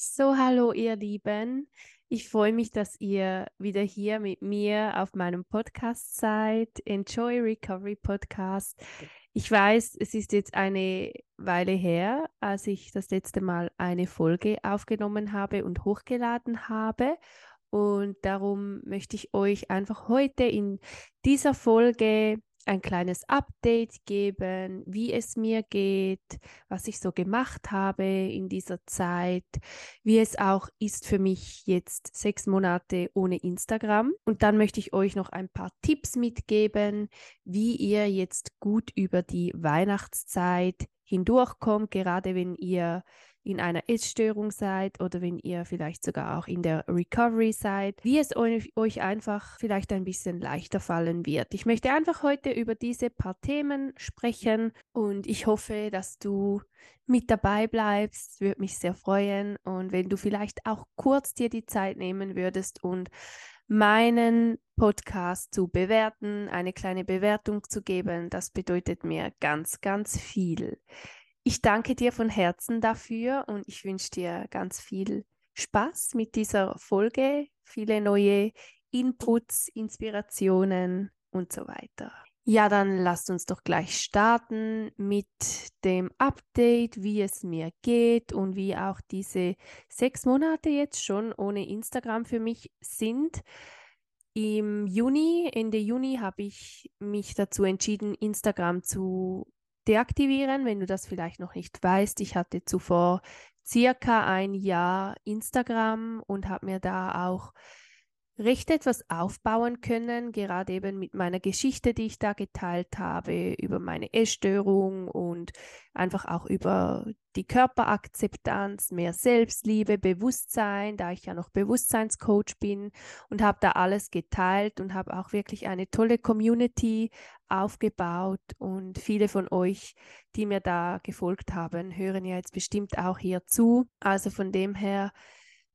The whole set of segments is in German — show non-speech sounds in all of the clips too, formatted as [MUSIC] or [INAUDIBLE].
So, hallo ihr Lieben. Ich freue mich, dass ihr wieder hier mit mir auf meinem Podcast seid, Enjoy Recovery Podcast. Ich weiß, es ist jetzt eine Weile her, als ich das letzte Mal eine Folge aufgenommen habe und hochgeladen habe. Und darum möchte ich euch einfach heute in dieser Folge ein kleines Update geben, wie es mir geht, was ich so gemacht habe in dieser Zeit, wie es auch ist für mich jetzt sechs Monate ohne Instagram. Und dann möchte ich euch noch ein paar Tipps mitgeben, wie ihr jetzt gut über die Weihnachtszeit hindurchkommt, gerade wenn ihr in einer Essstörung seid oder wenn ihr vielleicht sogar auch in der Recovery seid, wie es euch, einfach vielleicht ein bisschen leichter fallen wird. Ich möchte einfach heute über diese paar Themen sprechen und ich hoffe, dass du mit dabei bleibst. Würde mich sehr freuen und wenn du vielleicht auch kurz dir die Zeit nehmen würdest und meinen Podcast zu bewerten, eine kleine Bewertung zu geben, das bedeutet mir ganz, ganz viel. Ich danke dir von Herzen dafür und ich wünsche dir ganz viel Spaß mit dieser Folge, viele neue Inputs, Inspirationen und so weiter. Ja, dann lasst uns doch gleich starten mit dem Update, wie es mir geht und wie auch diese sechs Monate jetzt schon ohne Instagram für mich sind. Im Juni, Ende Juni, habe ich mich dazu entschieden, Instagram zu deaktivieren, wenn du das vielleicht noch nicht weißt. Ich hatte zuvor circa ein Jahr Instagram und habe mir da auch recht etwas aufbauen können, gerade eben mit meiner Geschichte, die ich da geteilt habe, über meine Essstörung und einfach auch über die Körperakzeptanz, mehr Selbstliebe, Bewusstsein, da ich ja noch Bewusstseinscoach bin und habe da alles geteilt und habe auch wirklich eine tolle Community aufgebaut und viele von euch, die mir da gefolgt haben, hören ja jetzt bestimmt auch hier zu. Also von dem her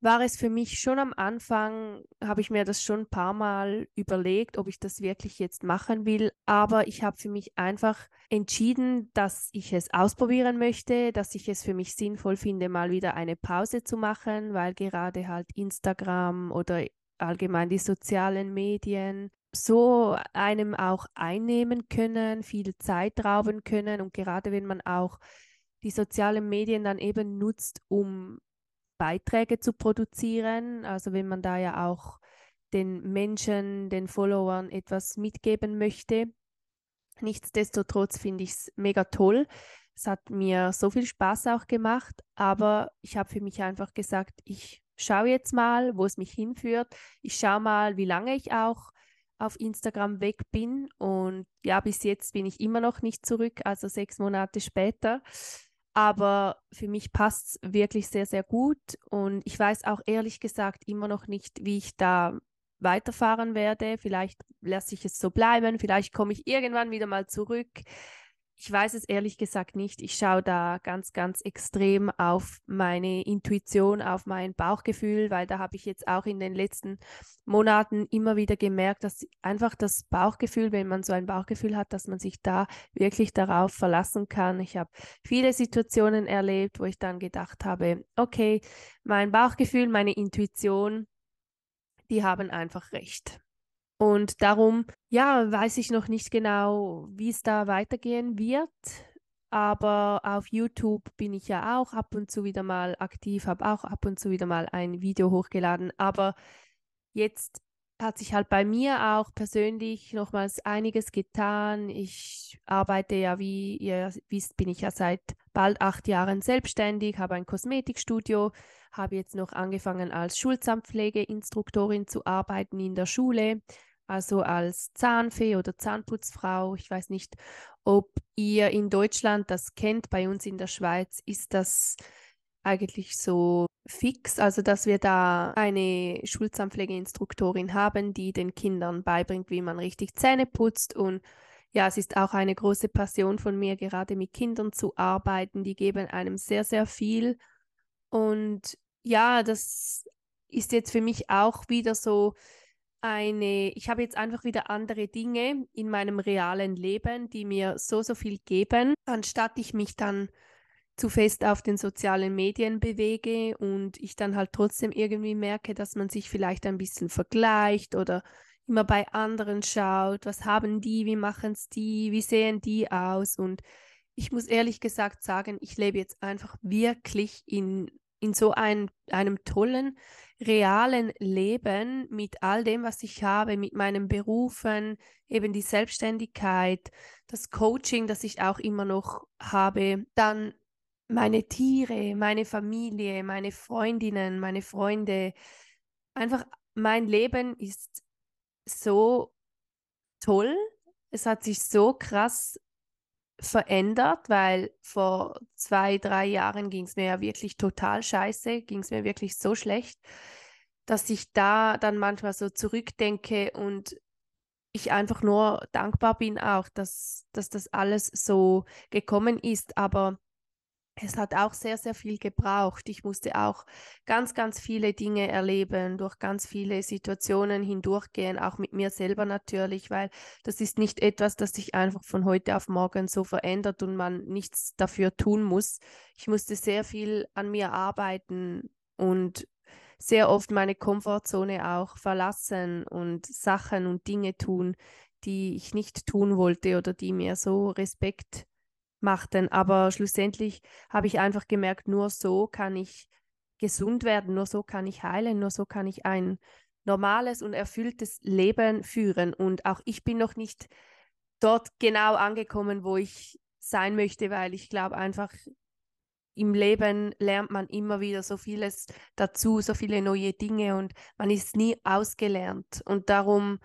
war es für mich schon am Anfang, habe ich mir das schon ein paar Mal überlegt, ob ich das wirklich jetzt machen will. Aber ich habe für mich einfach entschieden, dass ich es ausprobieren möchte, dass ich es für mich sinnvoll finde, mal wieder eine Pause zu machen, weil gerade halt Instagram oder allgemein die sozialen Medien so einem auch einnehmen können, viel Zeit rauben können und gerade wenn man auch die sozialen Medien dann eben nutzt, um Beiträge zu produzieren. Also wenn man da ja auch den Menschen, den Followern etwas mitgeben möchte. Nichtsdestotrotz finde ich es mega toll. Es hat mir so viel Spaß auch gemacht, aber ich habe für mich einfach gesagt, ich schaue jetzt mal, wo es mich hinführt. Ich schaue mal, wie lange ich auch auf Instagram weg bin. Und ja, bis jetzt bin ich immer noch nicht zurück, also sechs Monate später. Aber für mich passt es wirklich sehr, sehr gut. Und ich weiß auch ehrlich gesagt immer noch nicht, wie ich da weiterfahren werde. Vielleicht lasse ich es so bleiben. Vielleicht komme ich irgendwann wieder mal zurück. Ich weiß es ehrlich gesagt nicht. Ich schaue da ganz, ganz extrem auf meine Intuition, auf mein Bauchgefühl, weil da habe ich jetzt auch in den letzten Monaten immer wieder gemerkt, dass einfach das Bauchgefühl, wenn man so ein Bauchgefühl hat, dass man sich da wirklich darauf verlassen kann. Ich habe viele Situationen erlebt, wo ich dann gedacht habe, okay, mein Bauchgefühl, meine Intuition, die haben einfach recht. Und darum, ja, weiß ich noch nicht genau, wie es da weitergehen wird. Aber auf YouTube bin ich ja auch ab und zu wieder mal aktiv, habe auch ab und zu wieder mal ein Video hochgeladen. Aber jetzt hat sich halt bei mir auch persönlich nochmals einiges getan. Ich arbeite ja, wie ihr wisst, bin ich ja seit bald acht Jahren selbstständig, habe ein Kosmetikstudio, habe jetzt noch angefangen als Schulzahnpflegeinstruktorin zu arbeiten in der Schule, also als Zahnfee oder Zahnputzfrau. Ich weiß nicht, ob ihr in Deutschland das kennt. Bei uns in der Schweiz ist das eigentlich so fix, also dass wir da eine Schulzahnpflegeinstruktorin haben, die den Kindern beibringt, wie man richtig Zähne putzt und ja, es ist auch eine große Passion von mir, gerade mit Kindern zu arbeiten. Die geben einem sehr, sehr viel. Und ja, das ist jetzt für mich auch wieder so eine, ich habe jetzt einfach wieder andere Dinge in meinem realen Leben, die mir so, so viel geben, anstatt ich mich dann zu fest auf den sozialen Medien bewege und ich dann halt trotzdem irgendwie merke, dass man sich vielleicht ein bisschen vergleicht oder immer bei anderen schaut, was haben die, wie machen es die, wie sehen die aus? Und ich muss ehrlich gesagt sagen, ich lebe jetzt einfach wirklich in, in so ein, einem tollen, realen Leben mit all dem, was ich habe, mit meinen Berufen, eben die Selbstständigkeit, das Coaching, das ich auch immer noch habe, dann meine Tiere, meine Familie, meine Freundinnen, meine Freunde. Einfach mein Leben ist so toll. Es hat sich so krass verändert, weil vor zwei, drei Jahren ging es mir ja wirklich total scheiße, ging es mir wirklich so schlecht, dass ich da dann manchmal so zurückdenke und ich einfach nur dankbar bin auch, dass, dass das alles so gekommen ist. Aber es hat auch sehr, sehr viel gebraucht. Ich musste auch ganz, ganz viele Dinge erleben, durch ganz viele Situationen hindurchgehen, auch mit mir selber natürlich, weil das ist nicht etwas, das sich einfach von heute auf morgen so verändert und man nichts dafür tun muss. Ich musste sehr viel an mir arbeiten und sehr oft meine Komfortzone auch verlassen und Sachen und Dinge tun, die ich nicht tun wollte oder die mir so Respekt machten. Aber schlussendlich habe ich einfach gemerkt, nur so kann ich gesund werden, nur so kann ich heilen, nur so kann ich ein normales und erfülltes Leben führen. Und auch ich bin noch nicht dort genau angekommen, wo ich sein möchte, weil ich glaube einfach, im Leben lernt man immer wieder so vieles dazu, so viele neue Dinge und man ist nie ausgelernt. Und darum,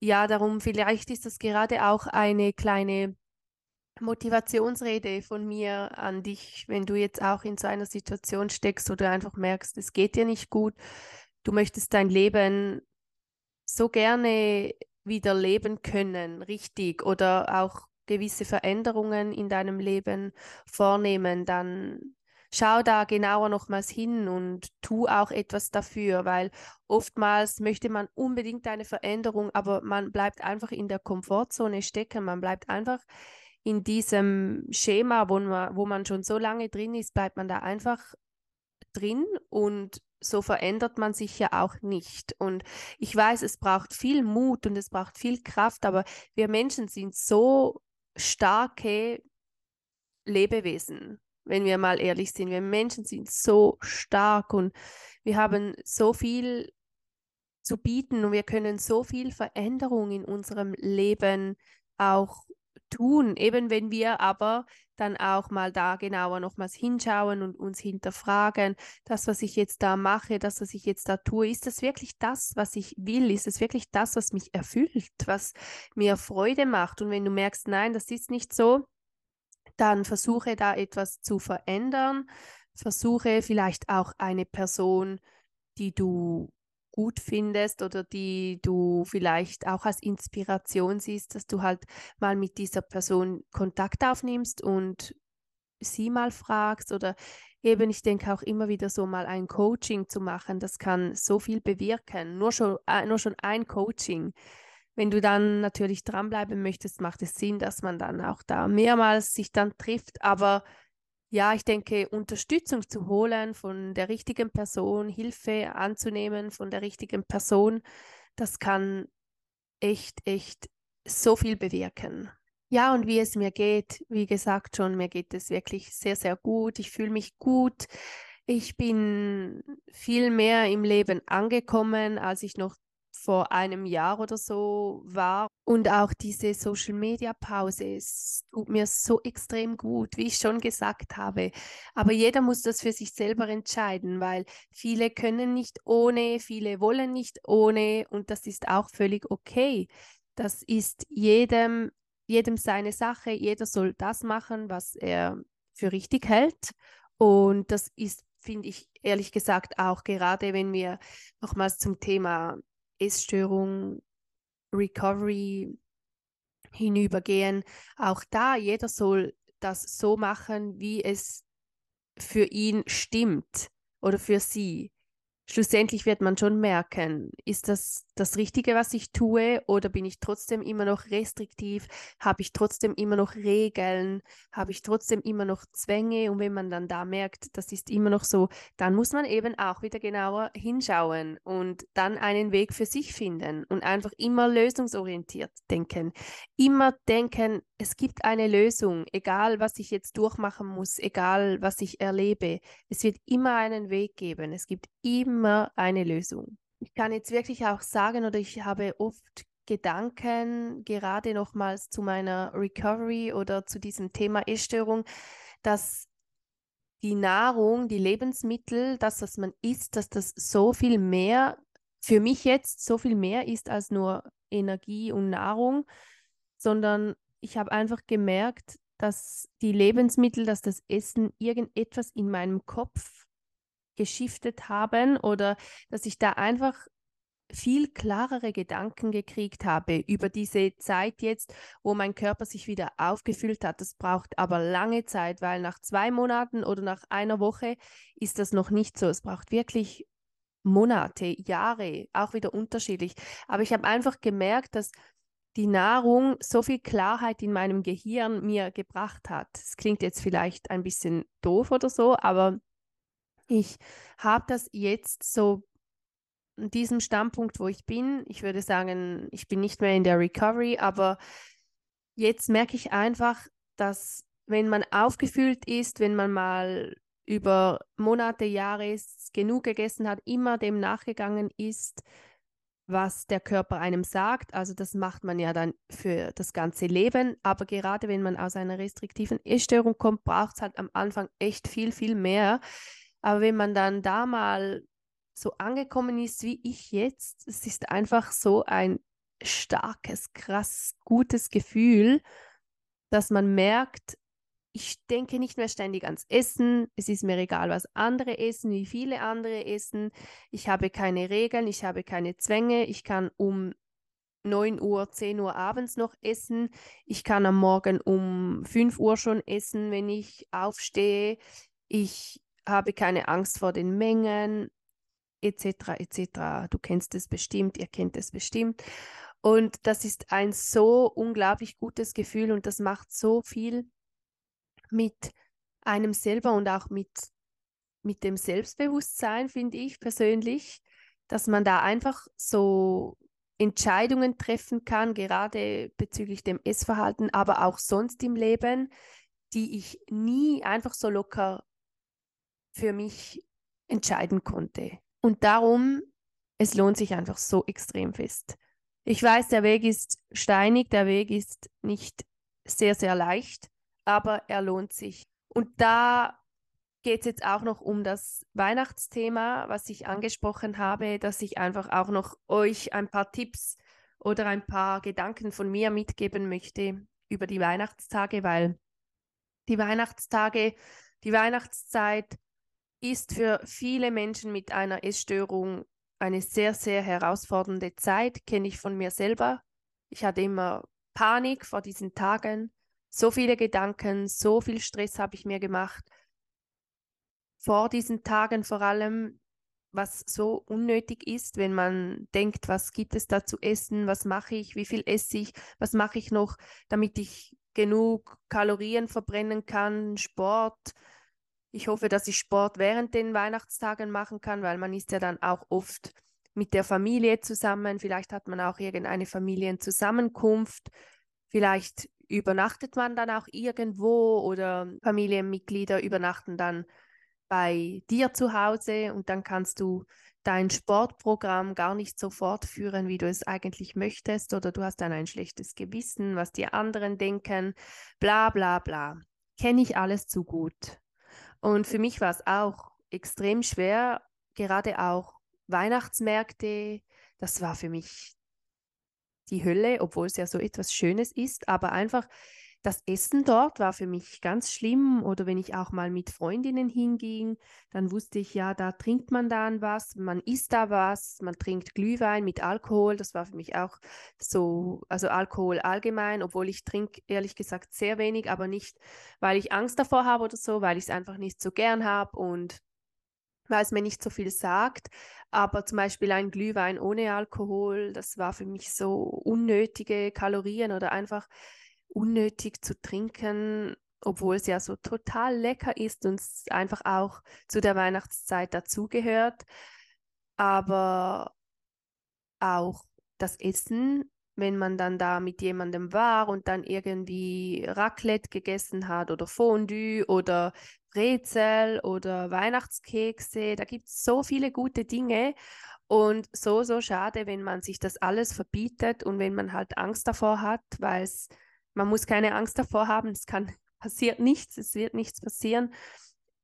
ja, darum vielleicht ist das gerade auch eine kleine Motivationsrede von mir an dich, wenn du jetzt auch in so einer Situation steckst oder einfach merkst, es geht dir nicht gut, du möchtest dein Leben so gerne wieder leben können, richtig, oder auch gewisse Veränderungen in deinem Leben vornehmen, dann schau da genauer nochmals hin und tu auch etwas dafür, weil oftmals möchte man unbedingt eine Veränderung, aber man bleibt einfach in der Komfortzone stecken, man bleibt einfach in diesem Schema, wo man, wo man schon so lange drin ist, bleibt man da einfach drin und so verändert man sich ja auch nicht. Und ich weiß, es braucht viel Mut und es braucht viel Kraft, aber wir Menschen sind so starke Lebewesen, wenn wir mal ehrlich sind. Wir Menschen sind so stark und wir haben so viel zu bieten und wir können so viel Veränderung in unserem Leben auch tun, eben wenn wir aber dann auch mal da genauer nochmals hinschauen und uns hinterfragen, das, was ich jetzt da mache, das, was ich jetzt da tue, ist das wirklich das, was ich will? Ist es wirklich das, was mich erfüllt, was mir Freude macht? Und wenn du merkst, nein, das ist nicht so, dann versuche da etwas zu verändern, versuche vielleicht auch eine Person, die du gut findest oder die du vielleicht auch als Inspiration siehst, dass du halt mal mit dieser Person Kontakt aufnimmst und sie mal fragst oder eben, ich denke auch immer wieder so mal ein Coaching zu machen, das kann so viel bewirken. Nur schon, äh, nur schon ein Coaching. Wenn du dann natürlich dranbleiben möchtest, macht es Sinn, dass man dann auch da mehrmals sich dann trifft, aber ja, ich denke, Unterstützung zu holen von der richtigen Person, Hilfe anzunehmen von der richtigen Person, das kann echt, echt so viel bewirken. Ja, und wie es mir geht, wie gesagt schon, mir geht es wirklich sehr, sehr gut. Ich fühle mich gut. Ich bin viel mehr im Leben angekommen, als ich noch vor einem Jahr oder so war. Und auch diese Social-Media-Pause, es tut mir so extrem gut, wie ich schon gesagt habe. Aber jeder muss das für sich selber entscheiden, weil viele können nicht ohne, viele wollen nicht ohne und das ist auch völlig okay. Das ist jedem, jedem seine Sache. Jeder soll das machen, was er für richtig hält. Und das ist finde ich ehrlich gesagt auch gerade, wenn wir nochmals zum Thema Essstörung, Recovery hinübergehen. Auch da, jeder soll das so machen, wie es für ihn stimmt oder für sie. Schlussendlich wird man schon merken, ist das das Richtige, was ich tue, oder bin ich trotzdem immer noch restriktiv? Habe ich trotzdem immer noch Regeln? Habe ich trotzdem immer noch Zwänge? Und wenn man dann da merkt, das ist immer noch so, dann muss man eben auch wieder genauer hinschauen und dann einen Weg für sich finden und einfach immer lösungsorientiert denken. Immer denken, es gibt eine Lösung, egal was ich jetzt durchmachen muss, egal was ich erlebe. Es wird immer einen Weg geben. Es gibt immer eine Lösung. Ich kann jetzt wirklich auch sagen, oder ich habe oft Gedanken, gerade nochmals zu meiner Recovery oder zu diesem Thema Essstörung, dass die Nahrung, die Lebensmittel, das, was man isst, dass das so viel mehr, für mich jetzt so viel mehr ist als nur Energie und Nahrung, sondern ich habe einfach gemerkt, dass die Lebensmittel, dass das Essen irgendetwas in meinem Kopf geschiftet haben oder dass ich da einfach viel klarere Gedanken gekriegt habe über diese Zeit jetzt, wo mein Körper sich wieder aufgefüllt hat. Das braucht aber lange Zeit, weil nach zwei Monaten oder nach einer Woche ist das noch nicht so. Es braucht wirklich Monate, Jahre, auch wieder unterschiedlich. Aber ich habe einfach gemerkt, dass die Nahrung so viel Klarheit in meinem Gehirn mir gebracht hat. Es klingt jetzt vielleicht ein bisschen doof oder so, aber ich habe das jetzt so an diesem Standpunkt, wo ich bin. Ich würde sagen, ich bin nicht mehr in der Recovery, aber jetzt merke ich einfach, dass wenn man aufgefüllt ist, wenn man mal über Monate, Jahre genug gegessen hat, immer dem nachgegangen ist, was der Körper einem sagt. Also das macht man ja dann für das ganze Leben. Aber gerade wenn man aus einer restriktiven Essstörung kommt, braucht es halt am Anfang echt viel, viel mehr. Aber wenn man dann da mal so angekommen ist wie ich jetzt, es ist einfach so ein starkes, krass, gutes Gefühl, dass man merkt, ich denke nicht mehr ständig ans Essen. Es ist mir egal, was andere essen, wie viele andere essen. Ich habe keine Regeln, ich habe keine Zwänge. Ich kann um 9 Uhr, 10 Uhr abends noch essen. Ich kann am Morgen um 5 Uhr schon essen, wenn ich aufstehe. Ich habe keine Angst vor den Mengen etc. etc. Du kennst es bestimmt, ihr kennt es bestimmt. Und das ist ein so unglaublich gutes Gefühl und das macht so viel mit einem selber und auch mit, mit dem Selbstbewusstsein, finde ich persönlich, dass man da einfach so Entscheidungen treffen kann, gerade bezüglich dem Essverhalten, aber auch sonst im Leben, die ich nie einfach so locker für mich entscheiden konnte. Und darum, es lohnt sich einfach so extrem fest. Ich weiß, der Weg ist steinig, der Weg ist nicht sehr, sehr leicht, aber er lohnt sich. Und da geht es jetzt auch noch um das Weihnachtsthema, was ich angesprochen habe, dass ich einfach auch noch euch ein paar Tipps oder ein paar Gedanken von mir mitgeben möchte über die Weihnachtstage, weil die Weihnachtstage, die Weihnachtszeit ist für viele Menschen mit einer Essstörung eine sehr, sehr herausfordernde Zeit, kenne ich von mir selber. Ich hatte immer Panik vor diesen Tagen, so viele Gedanken, so viel Stress habe ich mir gemacht. Vor diesen Tagen vor allem, was so unnötig ist, wenn man denkt, was gibt es da zu essen, was mache ich, wie viel esse ich, was mache ich noch, damit ich genug Kalorien verbrennen kann, Sport, ich hoffe, dass ich Sport während den Weihnachtstagen machen kann, weil man ist ja dann auch oft mit der Familie zusammen. Vielleicht hat man auch irgendeine Familienzusammenkunft. Vielleicht übernachtet man dann auch irgendwo oder Familienmitglieder übernachten dann bei dir zu Hause und dann kannst du dein Sportprogramm gar nicht so fortführen, wie du es eigentlich möchtest oder du hast dann ein schlechtes Gewissen, was die anderen denken, bla bla bla. Kenne ich alles zu gut. Und für mich war es auch extrem schwer, gerade auch Weihnachtsmärkte, das war für mich die Hölle, obwohl es ja so etwas Schönes ist, aber einfach das Essen dort war für mich ganz schlimm. Oder wenn ich auch mal mit Freundinnen hinging, dann wusste ich ja, da trinkt man dann was, man isst da was, man trinkt Glühwein mit Alkohol, das war für mich auch so, also Alkohol allgemein, obwohl ich trinke ehrlich gesagt sehr wenig, aber nicht, weil ich Angst davor habe oder so, weil ich es einfach nicht so gern habe. Und weil es mir nicht so viel sagt. Aber zum Beispiel ein Glühwein ohne Alkohol, das war für mich so unnötige Kalorien oder einfach unnötig zu trinken, obwohl es ja so total lecker ist und es einfach auch zu der Weihnachtszeit dazugehört. Aber auch das Essen, wenn man dann da mit jemandem war und dann irgendwie Raclette gegessen hat oder Fondue oder Brezel oder Weihnachtskekse, da gibt es so viele gute Dinge. Und so, so schade, wenn man sich das alles verbietet und wenn man halt Angst davor hat, weil man muss keine Angst davor haben, es kann, [LAUGHS] passiert nichts, es wird nichts passieren,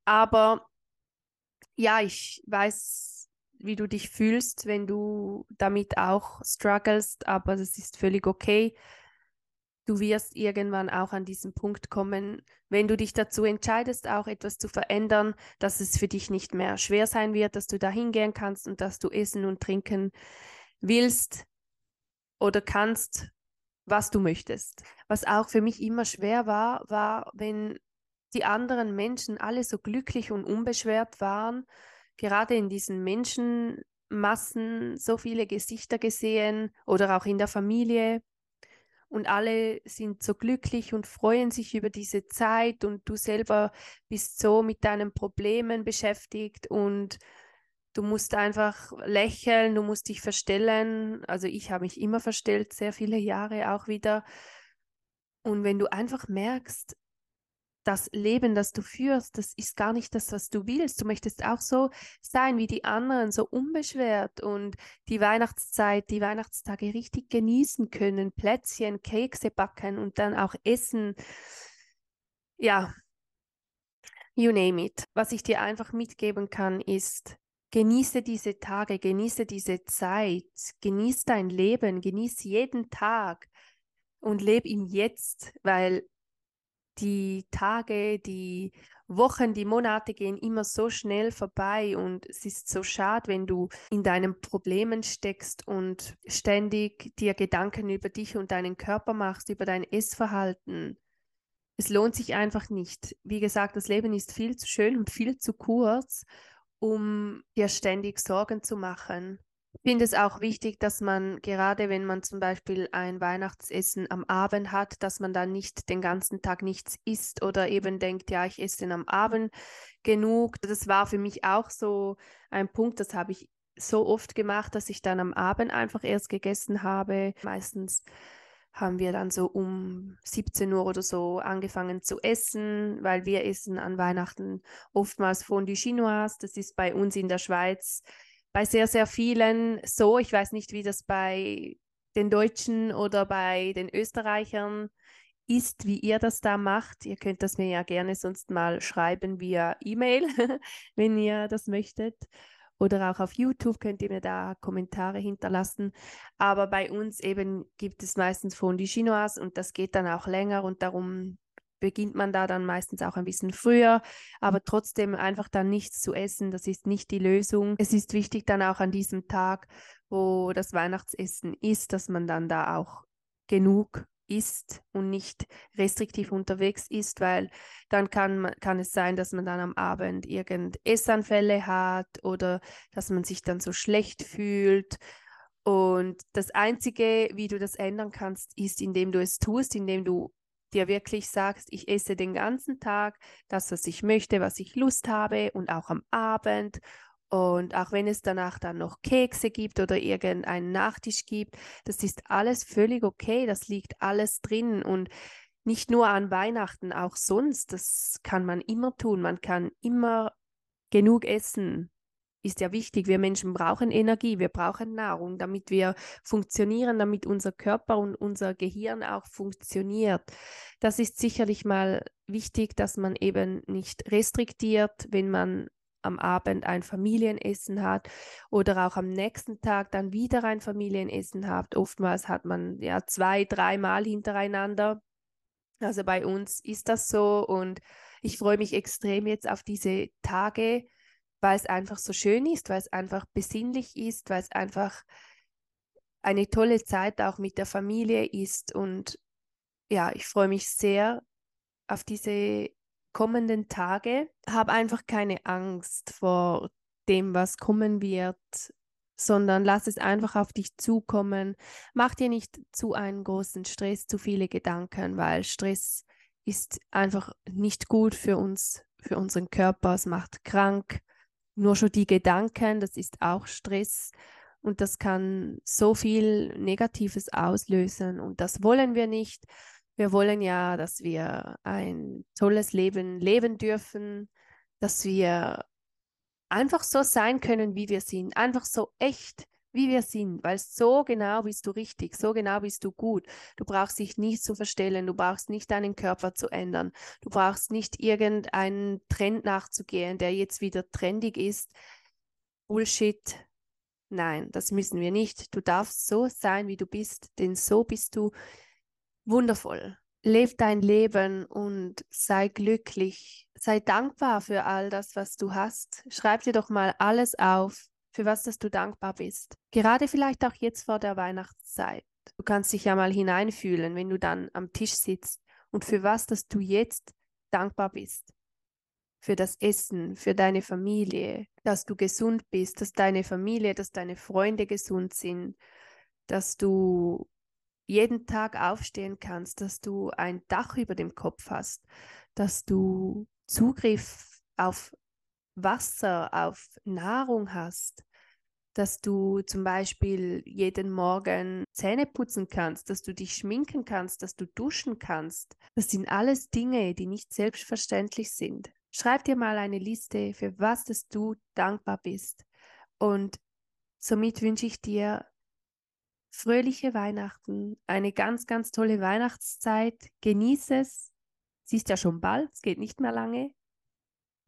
aber ja, ich weiß wie du dich fühlst, wenn du damit auch strugglest, aber das ist völlig okay. Du wirst irgendwann auch an diesen Punkt kommen, wenn du dich dazu entscheidest, auch etwas zu verändern, dass es für dich nicht mehr schwer sein wird, dass du da hingehen kannst und dass du essen und trinken willst oder kannst, was du möchtest. Was auch für mich immer schwer war, war, wenn die anderen Menschen alle so glücklich und unbeschwert waren gerade in diesen Menschenmassen so viele Gesichter gesehen oder auch in der Familie. Und alle sind so glücklich und freuen sich über diese Zeit und du selber bist so mit deinen Problemen beschäftigt und du musst einfach lächeln, du musst dich verstellen. Also ich habe mich immer verstellt, sehr viele Jahre auch wieder. Und wenn du einfach merkst, das Leben, das du führst, das ist gar nicht das, was du willst. Du möchtest auch so sein wie die anderen, so unbeschwert und die Weihnachtszeit, die Weihnachtstage richtig genießen können, Plätzchen, Kekse backen und dann auch essen. Ja, you name it. Was ich dir einfach mitgeben kann, ist, genieße diese Tage, genieße diese Zeit, genieße dein Leben, genieße jeden Tag und lebe im Jetzt, weil die Tage, die Wochen, die Monate gehen immer so schnell vorbei und es ist so schade, wenn du in deinen Problemen steckst und ständig dir Gedanken über dich und deinen Körper machst, über dein Essverhalten. Es lohnt sich einfach nicht. Wie gesagt, das Leben ist viel zu schön und viel zu kurz, um dir ständig Sorgen zu machen. Ich finde es auch wichtig, dass man gerade wenn man zum Beispiel ein Weihnachtsessen am Abend hat, dass man dann nicht den ganzen Tag nichts isst oder eben denkt, ja, ich esse am Abend genug. Das war für mich auch so ein Punkt, das habe ich so oft gemacht, dass ich dann am Abend einfach erst gegessen habe. Meistens haben wir dann so um 17 Uhr oder so angefangen zu essen, weil wir essen an Weihnachten oftmals Fondue Chinoise. Das ist bei uns in der Schweiz bei sehr, sehr vielen so. Ich weiß nicht, wie das bei den Deutschen oder bei den Österreichern ist, wie ihr das da macht. Ihr könnt das mir ja gerne sonst mal schreiben via E-Mail, [LAUGHS] wenn ihr das möchtet. Oder auch auf YouTube könnt ihr mir da Kommentare hinterlassen. Aber bei uns eben gibt es meistens Fondue Chinoise und das geht dann auch länger und darum beginnt man da dann meistens auch ein bisschen früher, aber trotzdem einfach dann nichts zu essen, das ist nicht die Lösung. Es ist wichtig dann auch an diesem Tag, wo das Weihnachtsessen ist, dass man dann da auch genug isst und nicht restriktiv unterwegs ist, weil dann kann, kann es sein, dass man dann am Abend irgend Essanfälle hat oder dass man sich dann so schlecht fühlt. Und das Einzige, wie du das ändern kannst, ist, indem du es tust, indem du dir wirklich sagst, ich esse den ganzen Tag das, was ich möchte, was ich Lust habe und auch am Abend. Und auch wenn es danach dann noch Kekse gibt oder irgendeinen Nachtisch gibt, das ist alles völlig okay, das liegt alles drin und nicht nur an Weihnachten, auch sonst, das kann man immer tun. Man kann immer genug essen ist ja wichtig. Wir Menschen brauchen Energie, wir brauchen Nahrung, damit wir funktionieren, damit unser Körper und unser Gehirn auch funktioniert. Das ist sicherlich mal wichtig, dass man eben nicht restriktiert, wenn man am Abend ein Familienessen hat oder auch am nächsten Tag dann wieder ein Familienessen hat. Oftmals hat man ja zwei, dreimal hintereinander. Also bei uns ist das so und ich freue mich extrem jetzt auf diese Tage, weil es einfach so schön ist, weil es einfach besinnlich ist, weil es einfach eine tolle Zeit auch mit der Familie ist. Und ja, ich freue mich sehr auf diese kommenden Tage. Habe einfach keine Angst vor dem, was kommen wird, sondern lass es einfach auf dich zukommen. Mach dir nicht zu einen großen Stress, zu viele Gedanken, weil Stress ist einfach nicht gut für uns, für unseren Körper. Es macht krank. Nur schon die Gedanken, das ist auch Stress. Und das kann so viel Negatives auslösen. Und das wollen wir nicht. Wir wollen ja, dass wir ein tolles Leben leben dürfen, dass wir einfach so sein können, wie wir sind, einfach so echt, wie wir sind, weil so genau bist du richtig, so genau bist du gut. Du brauchst dich nicht zu verstellen, du brauchst nicht deinen Körper zu ändern, du brauchst nicht irgendeinen Trend nachzugehen, der jetzt wieder trendig ist. Bullshit. Nein, das müssen wir nicht. Du darfst so sein, wie du bist, denn so bist du wundervoll leb dein Leben und sei glücklich. Sei dankbar für all das, was du hast. Schreib dir doch mal alles auf, für was dass du dankbar bist. Gerade vielleicht auch jetzt vor der Weihnachtszeit. Du kannst dich ja mal hineinfühlen, wenn du dann am Tisch sitzt und für was dass du jetzt dankbar bist. Für das Essen, für deine Familie, dass du gesund bist, dass deine Familie, dass deine Freunde gesund sind, dass du jeden Tag aufstehen kannst, dass du ein Dach über dem Kopf hast, dass du Zugriff auf Wasser, auf Nahrung hast, dass du zum Beispiel jeden Morgen Zähne putzen kannst, dass du dich schminken kannst, dass du duschen kannst. Das sind alles Dinge, die nicht selbstverständlich sind. Schreib dir mal eine Liste, für was dass du dankbar bist. Und somit wünsche ich dir fröhliche Weihnachten, eine ganz, ganz tolle Weihnachtszeit. Genieße es. Sie ist ja schon bald, es geht nicht mehr lange.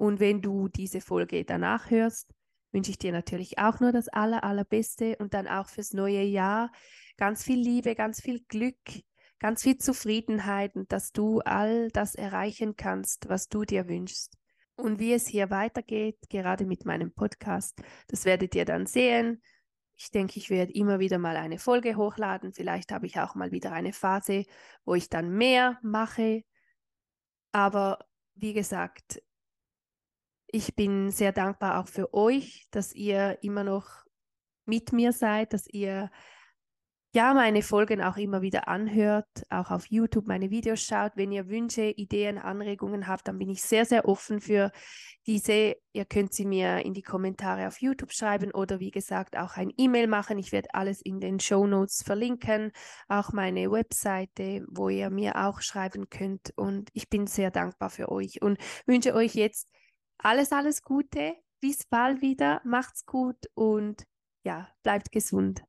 Und wenn du diese Folge danach hörst, wünsche ich dir natürlich auch nur das Aller, Allerbeste und dann auch fürs neue Jahr ganz viel Liebe, ganz viel Glück, ganz viel Zufriedenheit und dass du all das erreichen kannst, was du dir wünschst. Und wie es hier weitergeht, gerade mit meinem Podcast, das werdet ihr dann sehen. Ich denke, ich werde immer wieder mal eine Folge hochladen. Vielleicht habe ich auch mal wieder eine Phase, wo ich dann mehr mache. Aber wie gesagt, ich bin sehr dankbar auch für euch, dass ihr immer noch mit mir seid, dass ihr ja, meine Folgen auch immer wieder anhört, auch auf YouTube meine Videos schaut. Wenn ihr Wünsche, Ideen, Anregungen habt, dann bin ich sehr, sehr offen für diese. Ihr könnt sie mir in die Kommentare auf YouTube schreiben oder wie gesagt auch ein E-Mail machen. Ich werde alles in den Show Notes verlinken, auch meine Webseite, wo ihr mir auch schreiben könnt. Und ich bin sehr dankbar für euch und wünsche euch jetzt alles, alles Gute. Bis bald wieder. Macht's gut und ja, bleibt gesund.